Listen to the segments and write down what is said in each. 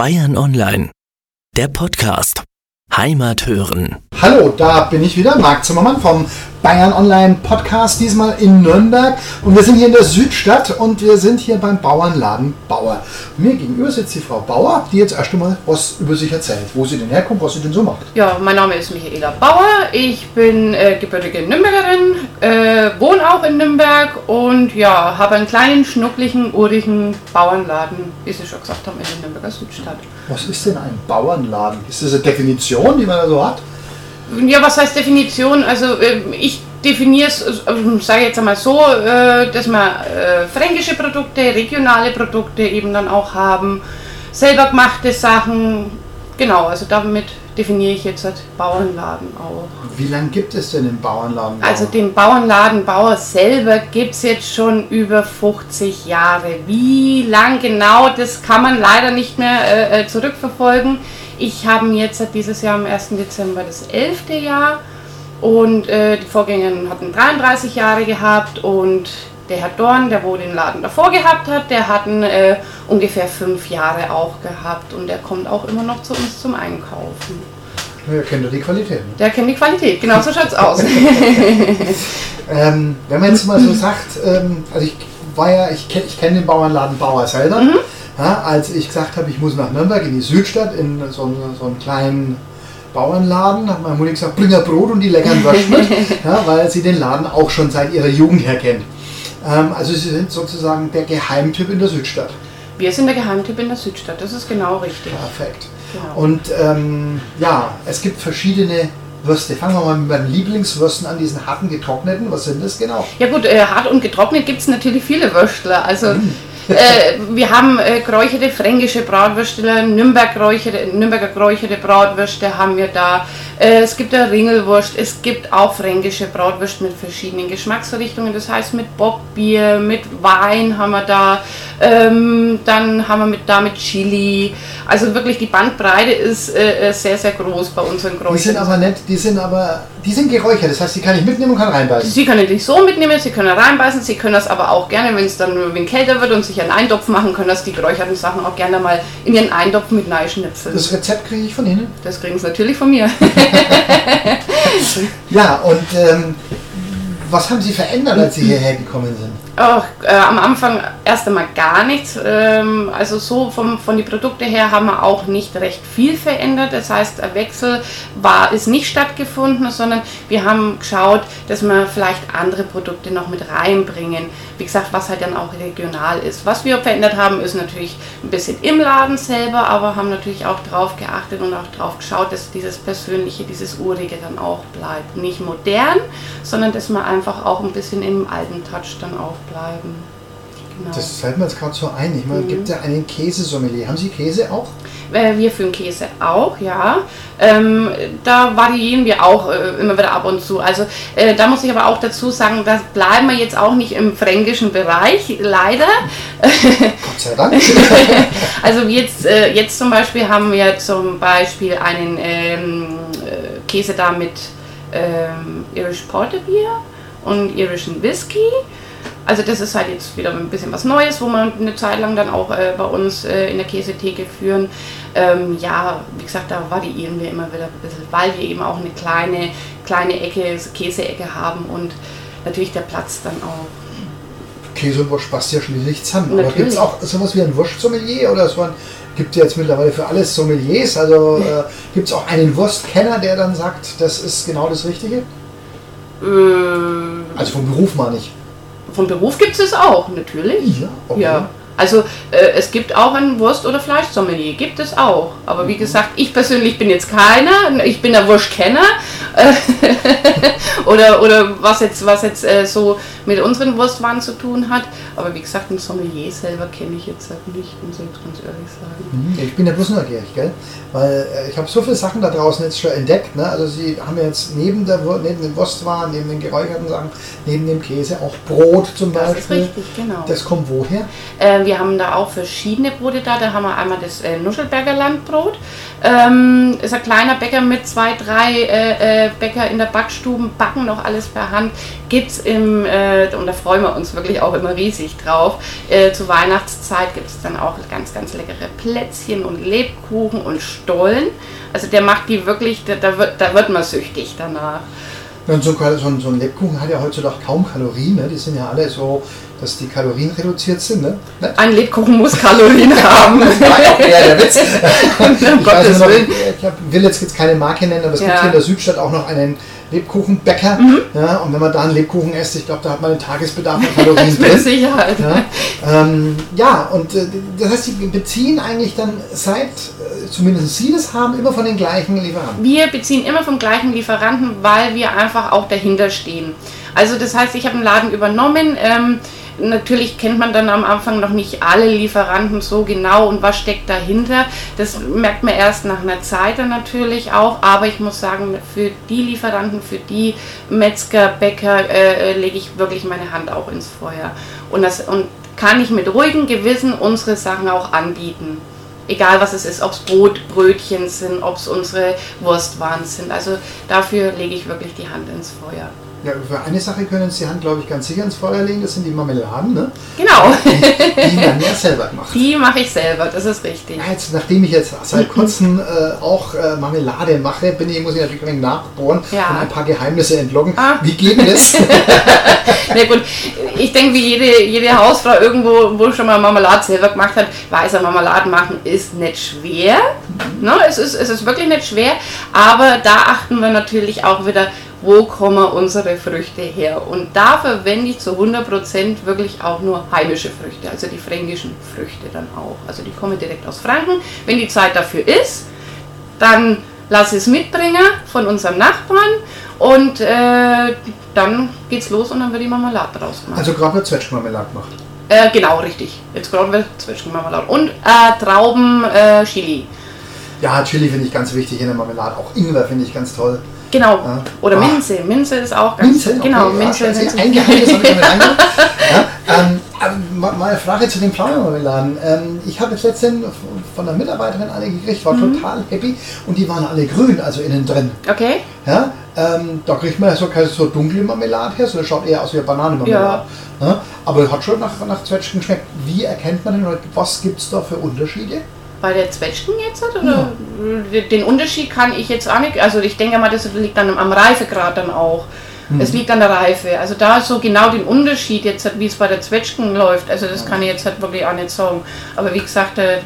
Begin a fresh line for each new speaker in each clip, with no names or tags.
Bayern Online, der Podcast. Heimat hören.
Hallo, da bin ich wieder, Marc Zimmermann vom Bayern Online Podcast, diesmal in Nürnberg. Und wir sind hier in der Südstadt und wir sind hier beim Bauernladen Bauer. Mir gegenüber sitzt die Frau Bauer, die jetzt erst einmal was über sich erzählt, wo sie denn herkommt, was sie denn so macht.
Ja, mein Name ist Michaela Bauer. Ich bin äh, gebürtige Nürnbergerin, äh, wohne auch in Nürnberg und ja, habe einen kleinen, schnuckligen, urigen Bauernladen, wie Sie schon gesagt haben, in der Nürnberger Südstadt.
Was ist denn ein Bauernladen? Ist das eine Definition, die man da so hat?
Ja, was heißt Definition? Also äh, ich definiere es, äh, sage jetzt einmal so, äh, dass wir äh, fränkische Produkte, regionale Produkte eben dann auch haben, selber gemachte Sachen. Genau, also damit definiere ich jetzt halt Bauernladen auch.
Wie lange gibt es denn den Bauernladen Bauer?
Also den Bauernladen Bauer selber gibt es jetzt schon über 50 Jahre. Wie lang genau, das kann man leider nicht mehr äh, zurückverfolgen. Ich habe jetzt dieses Jahr am 1. Dezember das 11. Jahr und äh, die Vorgängerin hatten 33 Jahre gehabt und der Herr Dorn, der wo den Laden davor gehabt hat, der hatten äh, ungefähr fünf Jahre auch gehabt und der kommt auch immer noch zu uns zum Einkaufen.
Der kennt ja die Qualität. Ne?
Der kennt die Qualität, genau so schaut es aus.
ähm, wenn man jetzt mal so sagt, ähm, also ich war ja, ich, ich kenne den Bauernladen Bauer selber. Mhm. Ja, als ich gesagt habe, ich muss nach Nürnberg in die Südstadt, in so einen, so einen kleinen Bauernladen, hat meine Mutter gesagt, bring ein Brot und die leckeren Würste mit, ja, weil sie den Laden auch schon seit ihrer Jugend her kennt. Ähm, also sie sind sozusagen der Geheimtipp in der Südstadt.
Wir sind der Geheimtipp in der Südstadt, das ist genau richtig.
Perfekt. Genau. Und ähm, ja, es gibt verschiedene Würste. Fangen wir mal mit meinen Lieblingswürsten an, diesen harten getrockneten. Was sind das genau?
Ja gut, äh, hart und getrocknet gibt es natürlich viele Würstler. Also mm äh, wir haben äh, geräucherte fränkische Bratwürste, Nürnberg -räucherte, Nürnberger geräucherte Bratwürste haben wir da. Äh, es gibt eine Ringelwurst, es gibt auch fränkische Bratwürste mit verschiedenen Geschmacksrichtungen, das heißt mit Bockbier, mit Wein haben wir da, ähm, dann haben wir mit, da mit Chili. Also wirklich die Bandbreite ist äh, äh sehr, sehr groß bei unseren Kräutern.
Die sind aber nett, die sind aber, die sind geräuchert, das heißt, die kann ich mitnehmen und kann reinbeißen.
Sie können die so mitnehmen, Sie können reinbeißen, Sie können das aber auch gerne, wenn es dann wenn kälter wird und sich einen Eintopf machen, können das die geräucherten Sachen auch gerne mal in Ihren Eintopf mit Neischnipseln.
Das Rezept kriege ich von Ihnen?
Das kriegen Sie natürlich von mir.
ja, und ähm, was haben Sie verändert, als Sie hierher gekommen sind?
Oh, äh, am Anfang erst einmal gar nichts. Ähm, also so vom, von den Produkten her haben wir auch nicht recht viel verändert. Das heißt, ein Wechsel war, ist nicht stattgefunden, sondern wir haben geschaut, dass wir vielleicht andere Produkte noch mit reinbringen. Wie gesagt, was halt dann auch regional ist. Was wir verändert haben, ist natürlich ein bisschen im Laden selber, aber haben natürlich auch darauf geachtet und auch darauf geschaut, dass dieses Persönliche, dieses Urige dann auch bleibt. Nicht modern, sondern dass man einfach auch ein bisschen im alten Touch dann auch bleiben.
Genau. Das fällt mir jetzt gerade so ein. Ich meine, mhm. gibt ja einen Käsesommelier. Haben Sie Käse auch?
Äh, wir führen Käse auch, ja. Ähm, da variieren wir auch äh, immer wieder ab und zu. Also äh, da muss ich aber auch dazu sagen, da bleiben wir jetzt auch nicht im fränkischen Bereich, leider.
Gott sei Dank.
also jetzt, äh, jetzt zum Beispiel haben wir zum Beispiel einen ähm, äh, Käse da mit ähm, Irish Porterbier und irischen Whisky. Also das ist halt jetzt wieder ein bisschen was Neues, wo wir eine Zeit lang dann auch äh, bei uns äh, in der Käsetheke führen. Ähm, ja, wie gesagt, da variieren wir immer wieder ein bisschen, weil wir eben auch eine kleine, kleine Ecke, Käseecke haben und natürlich der Platz dann auch.
Käse und Wurst passt ja schließlich zusammen. Aber gibt es auch sowas wie ein Wurstsommelier oder so ein gibt es jetzt mittlerweile für alles Sommeliers. Also äh, gibt es auch einen Wurstkenner, der dann sagt, das ist genau das Richtige? Äh, also vom Beruf mal nicht.
Vom Beruf gibt es auch, natürlich.
Ja, okay.
ja. Also äh, es gibt auch ein Wurst- oder Fleischsommelier, gibt es auch. Aber wie mhm. gesagt, ich persönlich bin jetzt keiner, ich bin der Wurstkenner. oder, oder was jetzt, was jetzt äh, so mit unseren Wurstwaren zu tun hat. Aber wie gesagt, ein Sommelier selber kenne ich jetzt halt nicht, muss ich ganz ehrlich sagen.
Mhm, ich bin ja bloß neugierig, gell? Weil äh, ich habe so viele Sachen da draußen jetzt schon entdeckt. Ne? Also Sie haben ja jetzt neben, der, neben den Wurstwaren, neben den geräucherten Sachen, neben dem Käse auch Brot zum Beispiel. Das ist
richtig, genau.
Das kommt woher?
Äh, wir haben da auch verschiedene Brote da. Da haben wir einmal das äh, Nuschelberger Landbrot. Ähm, ist ein kleiner Bäcker mit zwei, drei äh, äh Bäcker in der Backstube, backen noch alles per Hand. Gibt es im äh, äh, und da freuen wir uns wirklich auch immer riesig drauf. Äh, zur Weihnachtszeit gibt es dann auch ganz, ganz leckere Plätzchen und Lebkuchen und Stollen. Also der macht die wirklich, da, da, wird, da wird man süchtig danach.
Und so, ein- so, ein- Lebkuchen hat ja heutzutage kaum Kalorien. Ne? Die sind ja alle so, dass die Kalorien reduziert sind. Ne? Ne?
Ein Lebkuchen muss Kalorien haben.
Das war ja der Witz.
um
Ich, weiß noch,
Willen.
ich will jetzt, jetzt keine Marke nennen, aber es gibt
Ja.
hier in der Südstadt auch noch einen Lebkuchenbäcker.
Mhm.
Ja, und wenn man da einen Lebkuchen isst, ich glaube, da hat man einen Tagesbedarf an Kalorien
Mit
drin.
Sicherheit.
Ja, ähm, ja, und äh, das heißt, sie beziehen eigentlich dann seit, äh, zumindest Sie das haben, immer von den gleichen Lieferanten.
Wir beziehen immer vom gleichen Lieferanten, weil wir einfach auch dahinter stehen. Also das heißt, ich habe einen Laden übernommen. Ähm, natürlich kennt man dann am Anfang noch nicht alle Lieferanten so genau und was steckt dahinter. Das merkt man erst nach einer Zeit dann natürlich auch. Aber ich muss sagen, für die Lieferanten, für die Metzger, Bäcker äh, äh, lege ich wirklich meine Hand auch ins Feuer. Und, das, und kann ich mit ruhigem Gewissen unsere Sachen auch anbieten. Egal was es ist, ob es Brot, Brötchen sind, ob es unsere Wurstwaren sind. Also dafür lege ich wirklich die Hand ins Feuer.
Ja, für eine Sache können Sie die Hand, glaube ich, ganz sicher ins Feuer legen, das sind die Marmeladen, ne?
Genau,
die man ja selber macht.
die mache ich selber, das ist richtig.
Ja, jetzt, nachdem ich jetzt seit kurzem äh, auch äh, Marmelade mache, bin ich, muss ich natürlich ein nachbohren
Ja.
und ein paar Geheimnisse entlocken.
Ah.
Wie geht denn das?
Na gut, ich denke, wie jede, jede Hausfrau irgendwo, wo schon mal Marmelade selber gemacht hat, weiß ja, Marmelade machen ist nicht schwer. Ne? Es, ist, es ist wirklich nicht schwer, aber da achten wir natürlich auch wieder, wo kommen unsere Früchte her. Und da verwende ich zu 100% wirklich auch nur heimische Früchte, also die fränkischen Früchte dann auch. Also die kommen direkt aus Franken. Wenn die Zeit dafür ist, dann lass es mitbringen von unserem Nachbarn und äh, dann geht's los und dann wird die Marmelade draus gemacht.
also gerade wird Zwetschgenmarmelade gemacht.
äh, genau, richtig. Jetzt gerade wird Zwetschgenmarmelade. Und äh, Trauben äh, Chili.
Ja, Chili finde ich ganz wichtig in der Marmelade. Auch Ingwer finde ich ganz toll.
Genau.
Ja.
Oder
Ah.
Minze. Minze ist auch ganz
Minze? Okay,
Genau,
ja,
Minze.
also
Minze.
Ein Geheimnis habe ich damit ja, ähm, aber mal mal eine Frage zu den Pflaumenmarmeladen. Ähm, ich habe jetzt letztens von einer Mitarbeiterin eine gekriegt, war
Mhm.
total happy und die waren alle grün, also innen drin.
Okay.
Ja, ähm, da kriegt man ja so keine so dunkle Marmelade her, so das schaut eher aus wie eine Bananenmarmelade. Ja. aber hat schon nach, nach Zwetschgen geschmeckt. Wie erkennt man denn, oder was gibt es da für Unterschiede?
Bei der Zwetschgen jetzt? Oder? Den Unterschied kann ich jetzt auch nicht. Also ich denke mal, das liegt dann am Reifegrad dann auch. Es liegt an der Reife. Also da so genau den Unterschied jetzt, wie es bei der Zwetschgen läuft, also das kann ich jetzt halt wirklich auch nicht sagen. Aber wie gesagt, äh,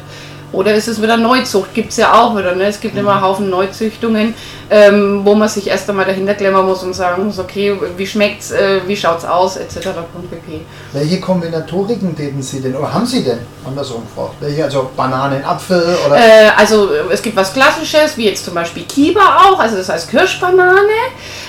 oder ist es wieder Neuzucht? Gibt es ja auch wieder. Ne? Es gibt immer einen Haufen Neuzüchtungen, ähm, wo man sich erst einmal dahinter klemmen muss und sagen muss, okay, wie schmeckt's, äh, wie schaut's aus, etc. pp.
Welche Kombinatoriken täten Sie denn, oder haben Sie denn, andersrum gefragt? Welche, also Bananen, Apfel oder?
Äh, also äh, es gibt was Klassisches, wie jetzt zum Beispiel Kiba auch, also das heißt Kirschbanane.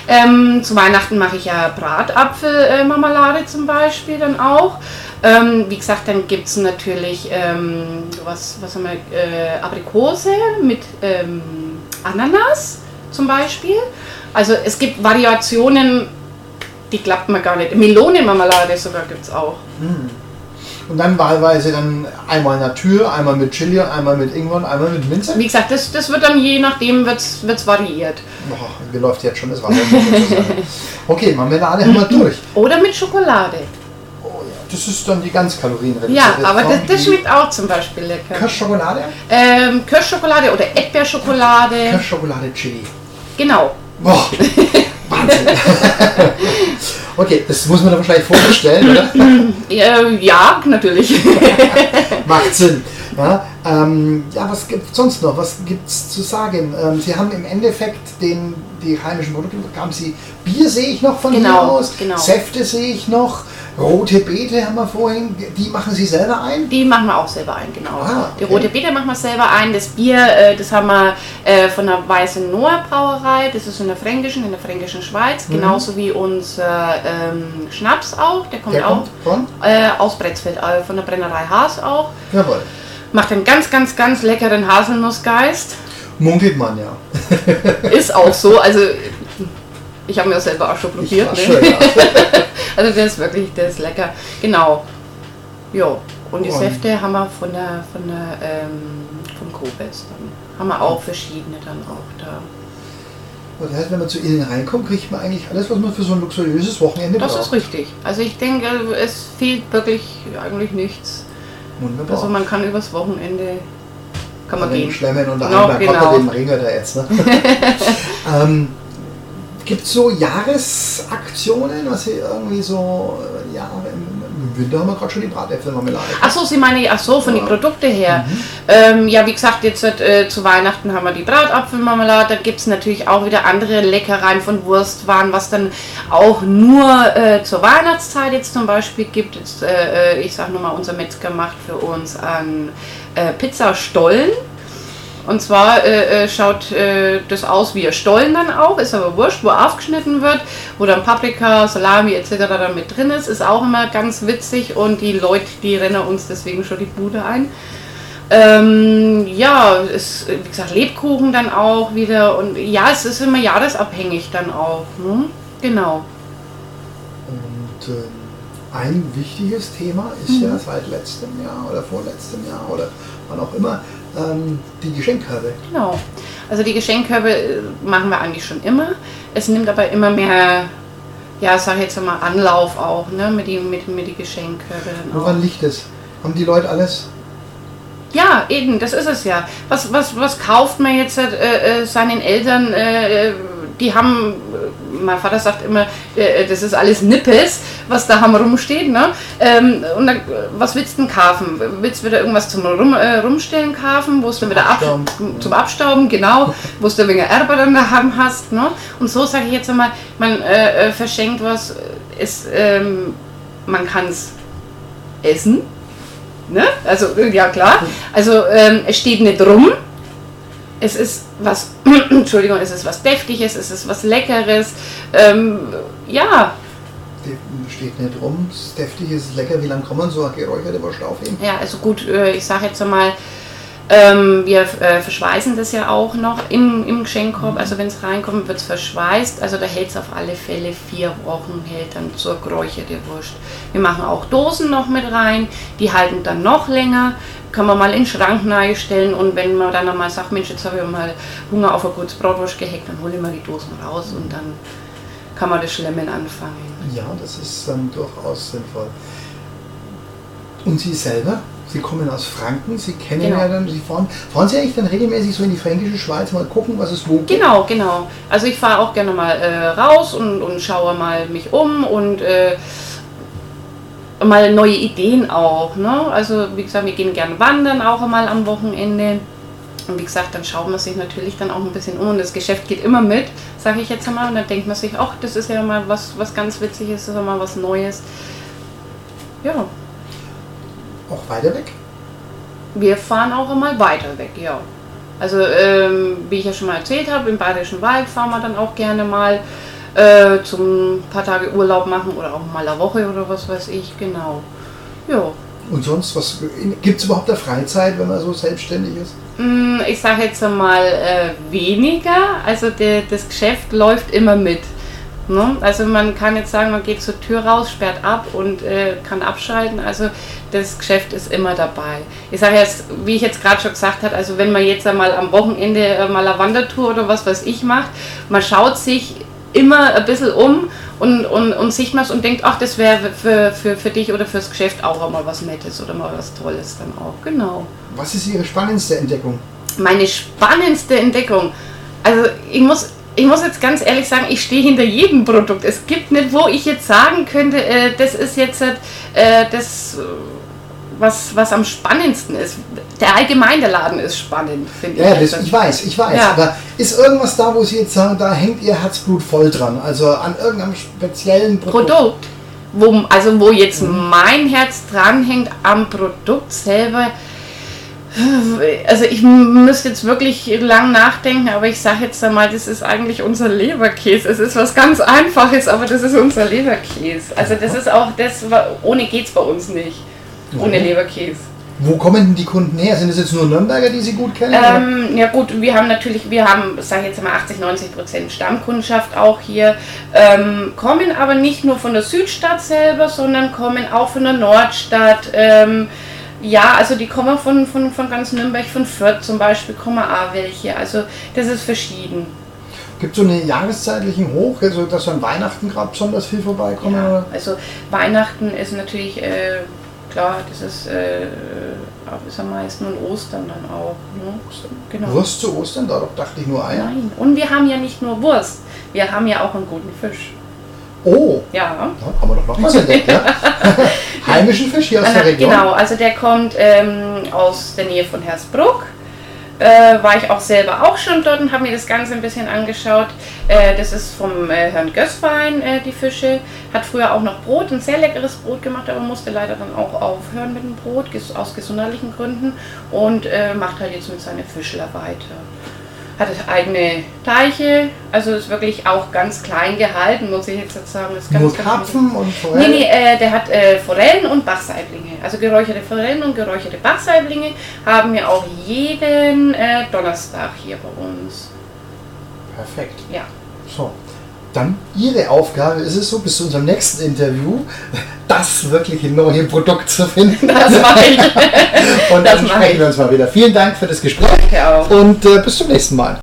Ähm, zu Weihnachten mache ich ja Bratapfelmarmelade zum Beispiel dann auch. Ähm, wie gesagt, dann gibt es natürlich ähm, was, was haben wir, äh, Aprikose mit ähm, Ananas zum Beispiel. Also es gibt Variationen, die klappt man gar nicht. Melonenmarmelade sogar gibt es auch.
Und dann wahlweise dann einmal Natur, einmal mit Chili, einmal mit Ingwer einmal mit Minze?
Wie gesagt, das, das wird dann je nachdem wird's, wird's variiert.
Boah, mir läuft jetzt schon das Wasser. okay, Marmelade haben wir durch.
Oder mit Schokolade.
Das ist dann die ganz kalorienreduzierte
Ja, aber das, das schmeckt auch zum Beispiel lecker.
Kirschschokolade?
Ähm, Kirschschokolade oder Erdbeerschokolade.
Kirschschokolade Chili.
Genau.
Boah, Wahnsinn. okay, das muss man dann wahrscheinlich vorstellen, oder?
Ja, natürlich.
Macht Sinn. Ja, ähm, ja was gibt sonst noch? Was gibt es zu sagen? Ähm, Sie haben im Endeffekt den, die heimischen Produkte, haben Sie Bier sehe ich noch von
Genau,
hier aus,
genau.
Säfte sehe ich noch, rote Beete haben wir vorhin, die machen Sie selber ein?
Die machen wir auch selber ein, genau.
Ah,
Die
okay.
rote Beete machen wir selber ein. Das Bier, äh, das haben wir äh, von der Weißen Noah Brauerei. Das ist in der Fränkischen, in der Fränkischen Schweiz. Genauso wie unser ähm, Schnaps auch. Der kommt
Der
auch
kommt von?
äh, aus Bretzfeld, äh, von der Brennerei Haas auch.
Jawohl.
Macht einen ganz, ganz, ganz leckeren Haselnussgeist.
Munkelt man ja.
Ist auch so. Also ich habe mir das selber auch schon probiert. Ne?
schön, ja.
also der ist wirklich, der ist lecker. Genau. Jo. Und die
Und-
Säfte haben wir von der, von der, ähm, vom dann. Haben wir auch verschiedene dann auch da.
Das heißt, wenn man zu Ihnen reinkommt, kriegt man eigentlich alles, was man für so ein luxuriöses Wochenende
Das
braucht.
ist richtig. Also ich denke, es fehlt wirklich eigentlich nichts.
Wunderbar.
Also man kann übers Wochenende kann man gehen.
Schlemmen und daheim, da
genau.
kommt er den Ringer da jetzt. Ne? ähm, Gibt es so Jahresaktionen, was Sie irgendwie so, äh, ja, im, Winter haben wir gerade schon die Bratäpfelmarmelade.
Ach so, Sie meinen, ach so, von
Ja.
den Produkten her.
Mhm.
Ähm, ja, wie gesagt, jetzt äh, zu Weihnachten haben wir die Bratapfelmarmelade. Da gibt es natürlich auch wieder andere Leckereien von Wurstwaren, was dann auch nur äh, zur Weihnachtszeit jetzt zum Beispiel gibt. Jetzt, äh, äh, ich sage nur mal, unser Metzger macht für uns an äh, Pizzastollen. Und zwar äh, äh, schaut äh, das aus wie ein Stollen dann auch, ist aber wurscht, wo aufgeschnitten wird, wo dann Paprika, Salami etc. dann mit drin ist, ist auch immer ganz witzig und die Leute, die rennen uns deswegen schon die Bude ein. Ähm, ja, ist, wie gesagt, Lebkuchen dann auch wieder und ja, es ist immer jahresabhängig dann auch. Ne? Genau.
Und ähm, ein wichtiges Thema ist
Mhm.
ja seit letztem Jahr oder vorletztem Jahr oder wann auch immer ähm, die Geschenkkörbe.
Genau. Also die Geschenkkörbe äh, machen wir eigentlich schon immer. Es nimmt aber immer mehr, ja, sag ich jetzt mal, Anlauf auch, ne, mit die, mit, mit die Geschenkkörbe.
Woran liegt es? Haben die Leute alles?
Ja, eben, das ist es ja. Was, was, was kauft man jetzt äh, äh, seinen Eltern? Äh, äh, die haben, äh, mein Vater sagt immer, das ist alles Nippes, was da haben rumsteht. Ne? Ähm, und dann, was willst du denn kaufen? Willst du wieder irgendwas zum Rum, äh, Rumstellen kaufen, wo du dann wieder ab,
Abstauben.
zum Abstauben, genau, wo du wegen Erbe dann daheim hast. Ne? Und so sage ich jetzt einmal, man äh, verschenkt was, ist, ähm, man kann es essen. Ne? Also, ja klar. Also, ähm, es steht nicht rum. Es ist was, Entschuldigung, es ist was Deftiges, es ist was Leckeres. Ähm, ja,
steht nicht rum, es ist deftig, es ist lecker. Wie lange kann man so geräucherte Wurst aufheben?
ja, also gut, äh, ich sage jetzt einmal, ähm, wir äh, verschweißen das ja auch noch im, im Geschenkkorb. Also wenn es reinkommt, wird es verschweißt. Also da hält es auf alle Fälle vier Wochen, hält dann zur geräucherte Wurst. Wir machen auch Dosen noch mit rein, die halten dann noch länger. Kann man mal in den Schrank stellen und wenn man dann mal sagt, Mensch, jetzt habe ich mal Hunger auf eine gute Bratwurst gehackt, dann hole ich mal die Dosen raus und dann kann man das Schlemmen anfangen.
Ja, das ist ähm, durchaus sinnvoll. Und Sie selber? Sie kommen aus Franken, Sie kennen
Genau.
ja dann, Sie fahren, fahren Sie eigentlich dann regelmäßig so in die fränkische Schweiz mal gucken, was es wo gibt?
Genau, genau. Also ich fahre auch gerne mal äh, raus und, und schaue mal mich um und äh, mal neue Ideen auch. Ne? Also wie gesagt, wir gehen gerne wandern auch einmal am Wochenende. Und wie gesagt, dann schaut man sich natürlich dann auch ein bisschen um und das Geschäft geht immer mit, sage ich jetzt einmal. Und dann denkt man sich, ach, das ist ja mal was, was ganz Witziges, das ist ja mal was Neues. Ja,
Auch weiter weg?
wir fahren auch einmal weiter weg, ja. Also, ähm, wie ich ja schon mal erzählt habe, im Bayerischen Wald fahren wir dann auch gerne mal äh, zum paar Tage Urlaub machen oder auch mal eine Woche oder was weiß ich, genau. Ja.
Und sonst, was gibt es überhaupt eine Freizeit, wenn man so selbstständig ist?
Mm, Ich sage jetzt einmal äh, weniger, also der, das Geschäft läuft immer mit. Ne? Also man kann jetzt sagen, man geht zur Tür raus, sperrt ab und äh, kann abschalten. Also das Geschäft ist immer dabei. Ich sage jetzt, wie ich jetzt gerade schon gesagt habe, also wenn man jetzt einmal am Wochenende äh, mal eine Wandertour oder was weiß ich macht, man schaut sich immer ein bisschen um und, und, und sieht was und denkt, ach, das wäre für, für, für dich oder fürs Geschäft auch einmal was Nettes oder mal was Tolles dann auch. Genau
Was ist Ihre spannendste Entdeckung?
meine spannendste Entdeckung. Also ich muss, ich muss jetzt ganz ehrlich sagen, ich stehe hinter jedem Produkt. Es gibt nicht, wo ich jetzt sagen könnte, äh, das ist jetzt äh, das, äh, was, was am spannendsten ist. Der allgemeine Laden ist spannend, finde
Ja,
ich.
das, ich weiß, ich weiß.
Ja.
Aber ist irgendwas da, wo Sie jetzt sagen, da hängt Ihr Herzblut voll dran? Also an irgendeinem speziellen Produkt?
Produkt. Wo, also wo jetzt mein Herz dranhängt am Produkt selber. Also ich müsste jetzt wirklich lang nachdenken, aber ich sage jetzt einmal, das ist eigentlich unser Leberkäse. Es ist was ganz Einfaches, aber das ist unser Leberkäse. Also das ist auch das, ohne geht's bei uns nicht. Ohne. Leberkäse.
Wo kommen denn die Kunden her? Sind es jetzt nur Nürnberger, die Sie gut kennen?
Ähm, ja gut, wir haben natürlich, wir haben, sage ich jetzt mal 80, 90 Prozent Stammkundschaft auch hier, ähm, kommen aber nicht nur von der Südstadt selber, sondern kommen auch von der Nordstadt. Ähm, ja, also die kommen von, von, von ganz Nürnberg, von Fürth zum Beispiel, kommen auch welche. Also das ist verschieden.
Gibt es so einen jahreszeitlichen Hoch, also dass an Weihnachten gerade besonders viel vorbeikommt?
Ja, also Weihnachten ist natürlich, äh, klar, das ist, äh, ist am meisten und Ostern dann auch. Ne? Genau.
Wurst zu Ostern, darauf dachte ich nur Eier.
Nein. Und wir haben ja nicht nur Wurst, wir haben ja auch einen guten Fisch.
Oh,
Ja.
da haben wir doch noch was entdeckt, ja? Heimischen Fisch hier aus der Region.
Genau, also der kommt ähm, aus der Nähe von Hersbruck. Äh, war ich auch selber auch schon dort und habe mir das Ganze ein bisschen angeschaut. Äh, das ist vom äh, Herrn Gößwein, äh, die Fische. Hat früher auch noch Brot, ein sehr leckeres Brot gemacht, aber musste leider dann auch aufhören mit dem Brot, aus gesundheitlichen Gründen. Und äh, macht halt jetzt mit seiner Fischler weiter. Hat eigene Teiche, also ist wirklich auch ganz klein gehalten, muss ich jetzt sagen. Ist ganz,
Nur
ganz
Karpfen und
Nee,
Forellen?
nee, äh, der hat äh, Forellen und Bachsaiblinge. Also geräucherte Forellen und geräucherte Bachsaiblinge haben wir auch jeden äh, Donnerstag hier bei uns.
Perfekt.
Ja.
So, dann Ihre Aufgabe ist es so, bis zu unserem nächsten Interview, das wirkliche neue Produkt zu finden.
Das mache ich.
Und
das
dann sprechen
ich.
wir uns mal wieder. Vielen Dank für das Gespräch
Danke auch.
und äh, bis zum nächsten Mal.